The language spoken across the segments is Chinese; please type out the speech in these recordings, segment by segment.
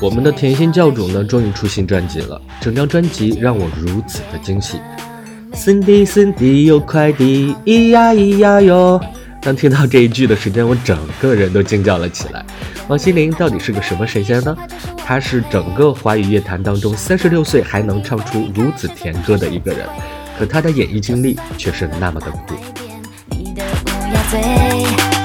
我们的甜心教主呢，终于出新专辑了，整张专辑让我如此的惊喜。Cindy Cindy 有快递，咿呀咿呀哟！当听到这一句的时间，我整个人都惊叫了起来。王心凌到底是个什么神仙呢？她是整个华语乐坛当中三十六岁还能唱出如此甜歌的一个人，可她的演艺经历却是那么的苦。伤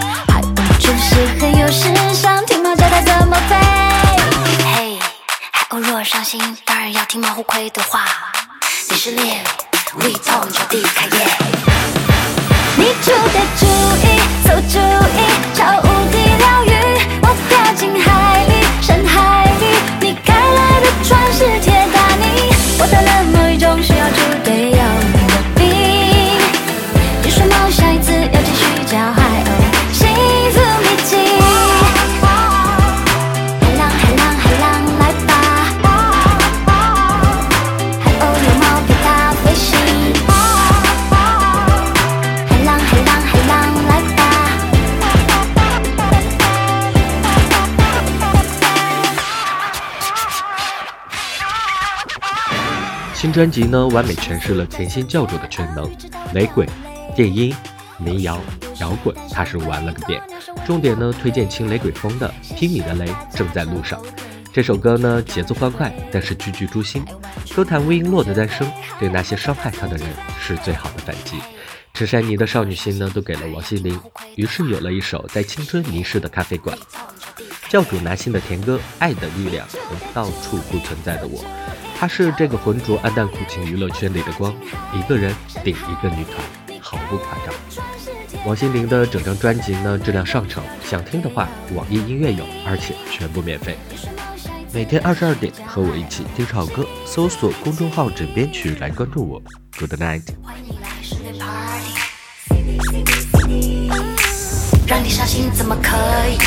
亏的话。你是猎物，力痛就地开业。你出的主意，馊主，新专辑呢，完美诠释了甜心教主的全能，雷鬼、电音、民谣、摇滚，他是玩了个遍。重点呢，推荐轻雷鬼风的《听你的雷正在路上》。这首歌呢，节奏欢快，但是句句诛心。歌坛魏璎珞的诞生，对那些伤害他的人是最好的反击。赤山泥的少女心呢，都给了王心凌，于是有了一首在青春迷失的咖啡馆。教主拿心的甜歌，《爱的力量》和到处不存在的我。他是这个浑浊暗淡苦情娱乐圈里的光，一个人顶一个女团，毫不夸张。王心凌的整张专辑呢，质量上乘，想听的话，网易音乐有，而且全部免费。每天二十二点，和我一起听好歌，搜索公众号“枕边曲”来关注我。Good night。让你伤心怎么可以